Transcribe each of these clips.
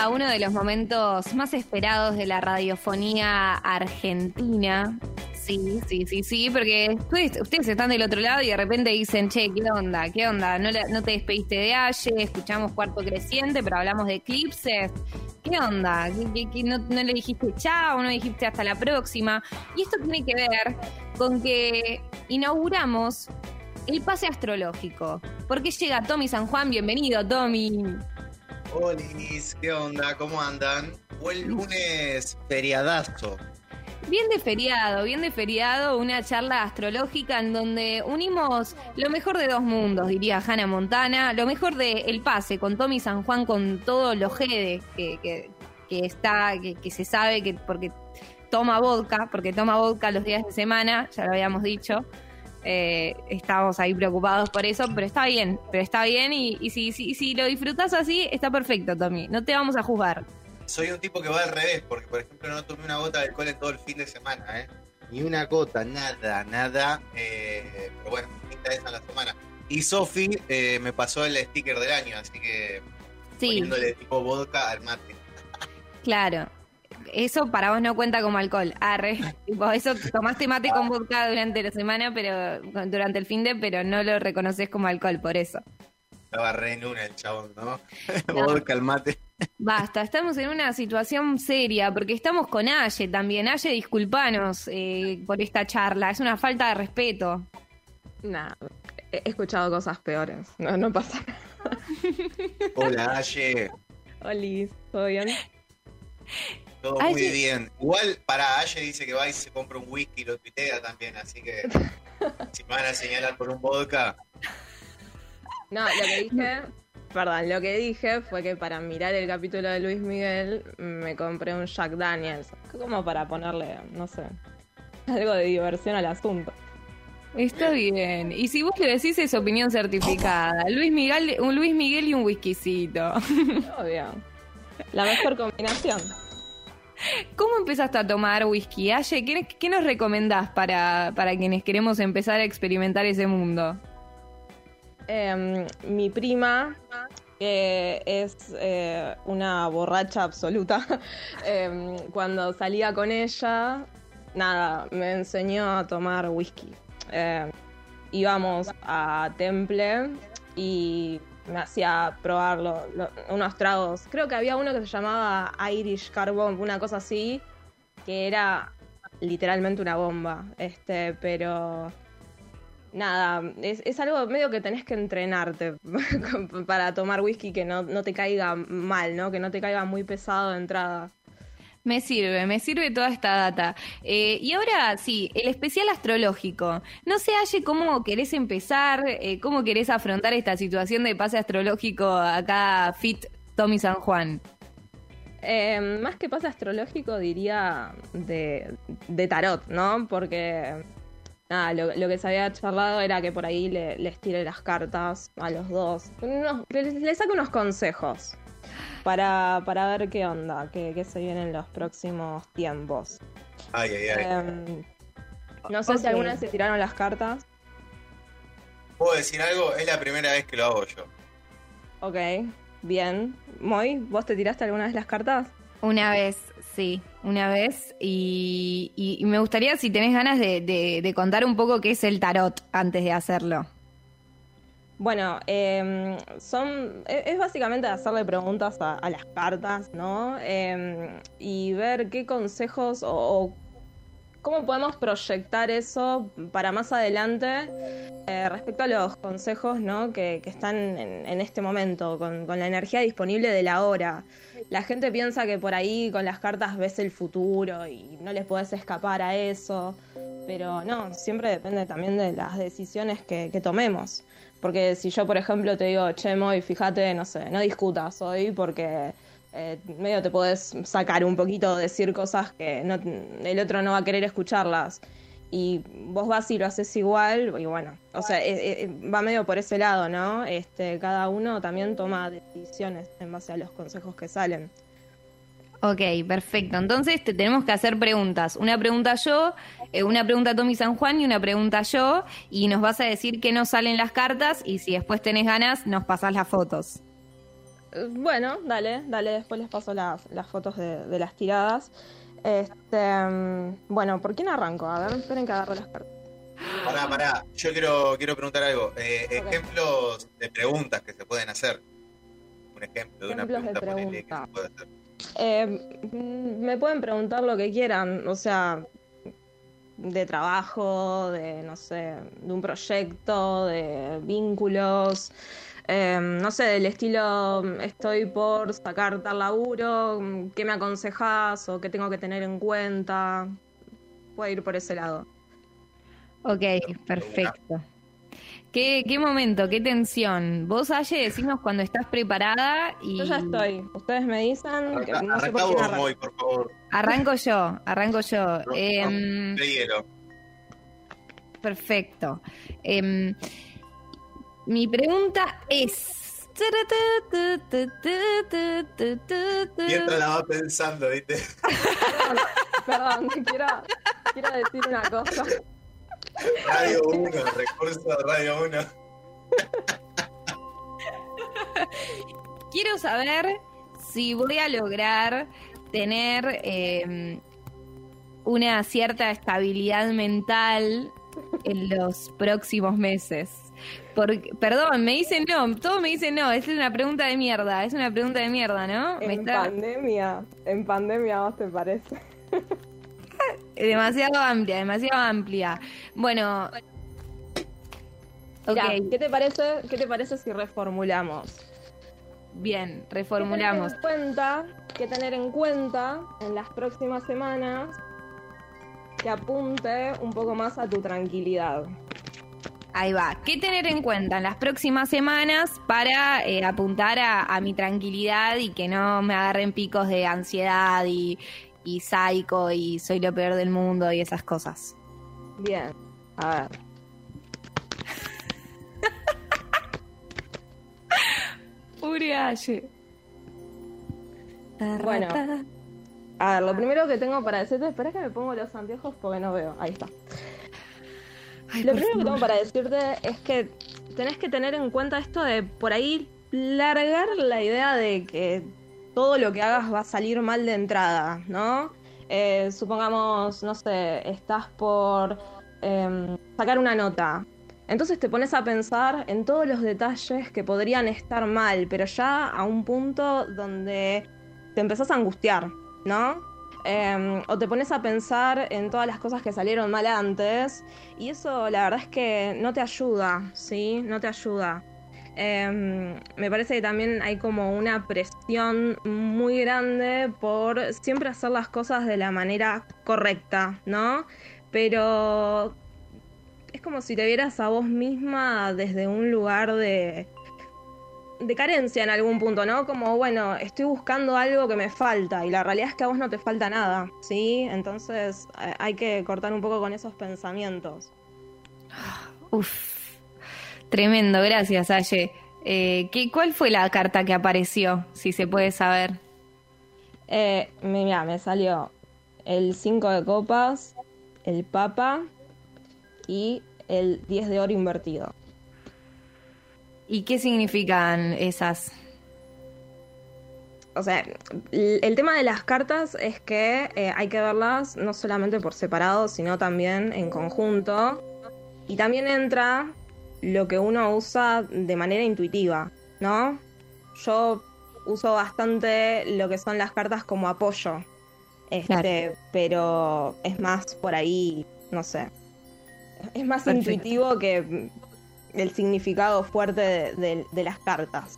a uno de los momentos más esperados de la radiofonía argentina. Sí, sí, sí, sí, porque ustedes, ustedes están del otro lado y de repente dicen, che, ¿qué onda? ¿Qué onda? No, te despediste de Aye, escuchamos Cuarto Creciente, pero hablamos de eclipses. ¿Qué onda? ¿Qué- qué- qué no, le dijiste chao? ¿No dijiste hasta la próxima? Y esto tiene que ver con que inauguramos el pase astrológico. Porque llega Tommy San Juan, bienvenido Tommy. Hola, ¿qué onda? ¿Cómo andan? El lunes feriadazo. Bien de feriado, bien de feriado, una charla astrológica en donde unimos lo mejor de dos mundos, diría Hannah Montana, lo mejor de El Pase, con Tommy San Juan, con todo lo jede que, que, que está, que, que se sabe que porque toma vodka, porque toma vodka los días de semana, ya lo habíamos dicho. Eh, estamos ahí preocupados por eso, pero está bien, pero está bien y, y si, si, si lo disfrutas así, está perfecto, Tommy. No te vamos a juzgar. Soy un tipo que va al revés, porque por ejemplo no tomé una gota de alcohol en todo el fin de semana, ¿eh? Ni una gota, nada, nada. eh, pero bueno, quinta esa en la semana. Y Sofi eh, me pasó el sticker del año, así que Sí. poniéndole tipo vodka al mate. Claro. Eso para vos no cuenta como alcohol. Arre. Tipo, eso tomaste mate con vodka durante la semana, pero durante el fin de, pero no lo reconoces como alcohol, por eso. Estaba re en una el chabón, ¿no? No. vodka al mate. Basta, estamos en una situación seria, porque estamos con Aye también. Aye, disculpanos eh, por esta charla, es una falta de respeto. Nah, he escuchado cosas peores. No, no pasa nada. Hola, Aye. Olis, ¿todo bien? Todo Aye. muy bien. Igual para Aye dice que va y se compra un whisky y lo tuitea también, así que si me van a señalar por un vodka, No, lo que dije, perdón, lo que dije fue que para mirar el capítulo de Luis Miguel me compré un Jack Daniels. Como para ponerle, no sé, algo de diversión al asunto. Está bien. Y si vos le decís es opinión certificada. Luis Miguel, un Luis Miguel y un whiskycito. Obvio. La mejor combinación. ¿Cómo empezaste a tomar whisky? ¿qué, nos recomendás para, para quienes queremos empezar a experimentar ese mundo? Eh, mi prima, que es eh, una borracha absoluta, eh, cuando salía con ella, nada, me enseñó a tomar whisky. Eh, íbamos a Temple y me hacía probar lo- lo- unos tragos. Creo que había uno que se llamaba Irish Car Bomb, una cosa así, que era literalmente una bomba. Este, pero nada, es, es algo medio que tenés que entrenarte para tomar whisky que no, no te caiga mal, ¿no? Que no te caiga muy pesado de entrada. Me sirve, me sirve toda esta data. Eh, y ahora sí, el especial astrológico. No sé, Aye, cómo querés empezar, eh, cómo querés afrontar esta situación de pase astrológico acá, Fit Tommy San Juan. Eh, más que pase astrológico, diría de, de tarot, ¿no? Porque nada, lo, lo que se había charlado era que por ahí le- les tire las cartas a los dos. Unos- les, les unos consejos para, para ver qué onda, qué, qué se viene en los próximos tiempos. ay, ay, ay. Em, no sé si alguna vez se tiraron las cartas. ¿Puedo decir algo? Es la primera vez que lo hago yo. Ok, bien. Moy, ¿vos te tiraste alguna vez las cartas? Una vez, sí, una vez. Y, y- y me gustaría, si tenés ganas, de, de- de contar un poco qué es el tarot antes de hacerlo. Bueno, em, son e- es básicamente hacerle preguntas a, a las cartas, ¿no? Em, y ver qué consejos o, cómo podemos proyectar eso para más adelante eh, respecto a los consejos, ¿no? Que, están en, en este momento, con, con la energía disponible de la hora. La gente piensa que por ahí con las cartas ves el futuro y no les puedes escapar a eso, pero no, siempre depende también de las decisiones que, que tomemos. Porque si yo, por ejemplo, te digo, che, Moy, fíjate, no sé, no discutas hoy porque eh, medio te podés sacar un poquito, decir cosas que el otro no va a querer escucharlas. Y vos vas y lo haces igual, y bueno, o sea, eh, eh, va medio por ese lado, ¿no? Este, cada uno también toma decisiones en base a los consejos que salen. Ok, perfecto. Entonces te tenemos que hacer preguntas. Una pregunta yo, eh, una pregunta Tommy San Juan y una pregunta yo. Y nos vas a decir qué nos salen las cartas y si después tenés ganas, nos pasás las fotos. Eh, Bueno, dale, dale, después les paso las, las fotos de, de las tiradas. Este, mm, bueno, ¿por quién arranco? A ver, esperen que agarro las cartas. Pará, pará. Yo quiero, quiero preguntar algo. Eh. Ejemplos de preguntas que se pueden hacer. Un ejemplo de una Ejemplos de pregunta, ponele, que pregunta. se puede hacer. Eh, mm, me pueden preguntar lo que quieran, o sea, de trabajo, de, no sé, de un proyecto, de vínculos, eh, no sé, del estilo, estoy por sacar tal laburo, ¿qué me aconsejas o qué tengo que tener en cuenta? Puede ir por ese lado. Ok, perfecto. ¿Qué, qué momento, qué tensión. Vos, Aye, decimos cuando estás preparada y... Yo ya estoy, ustedes me dicen, que Arranca, no sé por vos. Moy, por favor. Arranco yo, arranco yo. No, Em, De hielo. Perfecto. Em, mi pregunta es... Mientras la va pensando, ¿viste? Perdón, quiero, quiero decir una cosa. Radio 1, recurso de Radio 1. Quiero saber si voy a lograr tener em, una cierta estabilidad mental en los próximos meses. Porque, perdón, me dicen no, todos me dicen no, es una pregunta de mierda, es una pregunta de mierda, ¿no? Me En está pandemia, en pandemia, ¿a vos te parece? demasiado amplia, demasiado amplia. Bueno, ok, Mirá, ¿qué te parece, qué te parece si reformulamos? Bien, ¿Qué reformulamos. tener en cuenta, qué tener en cuenta en las próximas semanas que apunte un poco más a tu tranquilidad? Ahí va. ¿Qué tener en cuenta en las próximas semanas para eh, apuntar a, a mi tranquilidad y que no me agarren picos de ansiedad y, y psycho y soy lo peor del mundo y esas cosas? Bien, a ver. Urialle. Bueno. A ver, lo primero que tengo para decirte, espera que me pongo los anteojos porque no veo. Ahí está. Ay, Lo primero que tengo para decirte es que tenés que tener en cuenta esto de por ahí largar la idea de que todo lo que hagas va a salir mal de entrada, ¿no? Eh, supongamos, no sé, estás por em, sacar una nota. Entonces te pones a pensar en todos los detalles que podrían estar mal, pero ya a un punto donde te empezás a angustiar, ¿no? Em, o te pones a pensar en todas las cosas que salieron mal antes y eso la verdad es que no te ayuda, ¿sí? No te ayuda. Em, me parece que también hay como una presión muy grande por siempre hacer las cosas de la manera correcta, ¿no? Pero es como si te vieras a vos misma desde un lugar de, de carencia en algún punto, ¿no? Como, bueno, estoy buscando algo que me falta y la realidad es que a vos no te falta nada, ¿sí? Entonces eh, hay que cortar un poco con esos pensamientos. Uf. Tremendo, gracias, Aye. Eh, ¿qué, ¿Cuál fue la carta que apareció, si se puede saber? Eh, mira, me salió el 5 de copas, el papa y el 10 de oro invertido. ¿Y qué significan esas? O sea, el tema de las cartas es que eh, hay que verlas no solamente por separado, sino también en conjunto. Y también entra lo que uno usa de manera intuitiva, ¿no? Yo uso bastante lo que son las cartas como apoyo. Este, pero es más por ahí, no sé. Es más Perfecto. intuitivo que el significado fuerte de- de- de las cartas.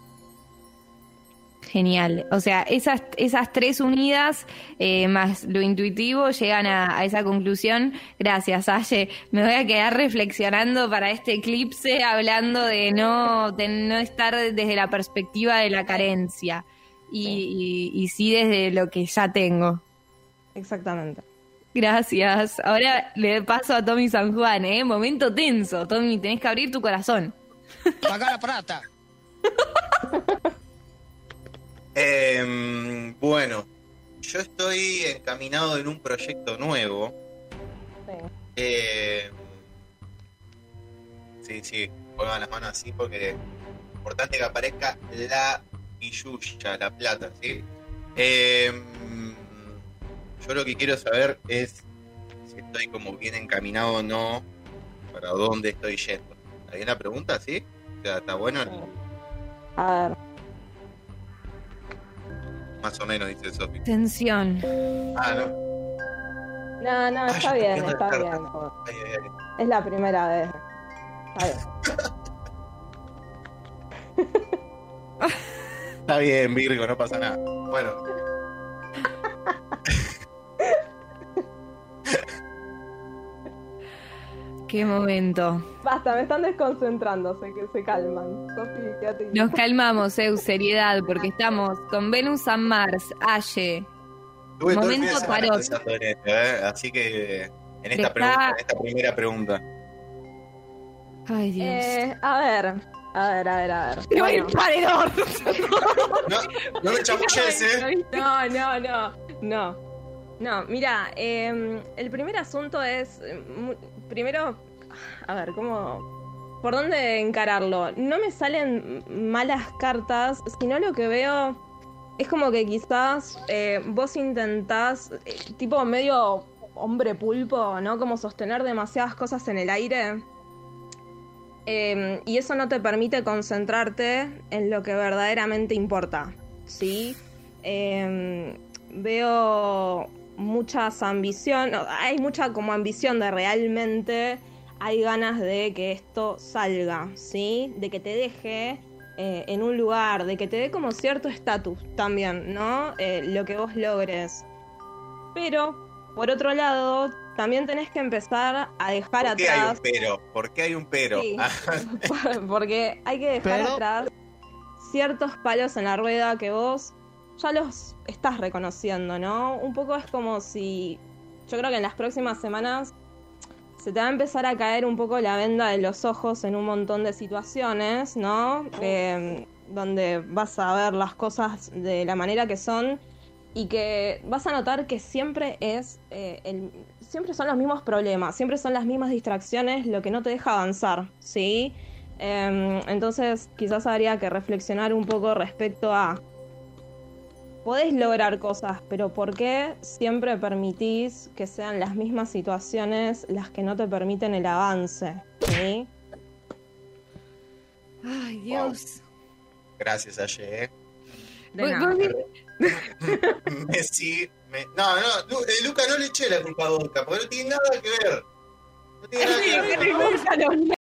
Genial. O sea, esas, esas tres unidas, eh, más lo intuitivo, llegan a, a esa conclusión. Gracias, Aye. Me voy a quedar reflexionando para este eclipse, hablando de no, de no estar desde la perspectiva de la carencia. Y, y- y sí desde lo que ya tengo. Exactamente. Gracias. Ahora le paso a Tommy San Juan, ¿eh? Momento tenso. Tommy, tenés que abrir tu corazón. Paga la plata. Em, bueno, yo estoy encaminado en un proyecto nuevo. Sí. Eh, sí, sí, pongan las manos así porque es importante que aparezca la Quilluya, La Plata, ¿sí? Eh, yo lo que quiero saber es si estoy como bien encaminado o no, para dónde estoy yendo. ¿Está bien la pregunta, sí? O sea, ¿está bueno? A ver. Más o menos, dice Sofi. Tensión. Ah, no. No, no, Ay, está bien, está bien. carta. Ay, ay, ay. Es la primera vez. Está bien. Está bien, Virgo, no pasa nada. Bueno, Qué momento. Basta, me están desconcentrando, se, que se calman. Sofi, quédate Nos calmamos, Eu, seriedad, porque estamos con Venus and Mars, Aye. tuve Momento tarot. pensando en esto, ¿eh? Así que en esta Está- pregunta, en esta primera pregunta. Ay, Dios. Eh, a ver, a ver, a ver, a ver. ¡Me va a ir Bueno. paredón! No, no me chamulles, ¿eh? No, no, no, no. No, mira, eh, el primer asunto es, eh, primero, a ver, ¿cómo, por dónde encararlo? No me salen malas cartas, sino lo que veo es como que quizás eh, vos intentás, eh, tipo medio hombre pulpo, ¿no? Como sostener demasiadas cosas en el aire. Eh, y eso no te permite concentrarte en lo que verdaderamente importa, ¿sí? Eh, veo muchas ambición, hay mucha como ambición de realmente hay ganas de que esto salga, ¿sí? De que te deje eh, en un lugar, de que te dé como cierto estatus también, ¿no? Eh, lo que vos logres. Pero, por otro lado, también tenés que empezar a dejar ¿Por qué hay atrás. un pero? ¿Por qué hay un pero? Sí. Ah, Porque hay que dejar Pero- atrás ciertos palos en la rueda que vos ya los estás reconociendo, ¿no? Un poco es como si. Yo creo que en las próximas semanas se te va a empezar a caer un poco la venda de los ojos en un montón de situaciones, ¿no? Que, donde vas a ver las cosas de la manera que son y que vas a notar que siempre es eh, el, siempre son los mismos problemas, siempre son las mismas distracciones lo que no te deja avanzar, ¿sí? Em, entonces quizás habría que reflexionar un poco respecto a podés lograr cosas, pero ¿por qué siempre permitís que sean las mismas situaciones las que no te permiten el avance? ¿sí? Ay, Dios. Gracias, Aye. ¿eh? Messi. me- No, no, Lu- eh, Luca, no le eché la culpa a Boca, porque no tiene nada que ver. No tiene nada que ver.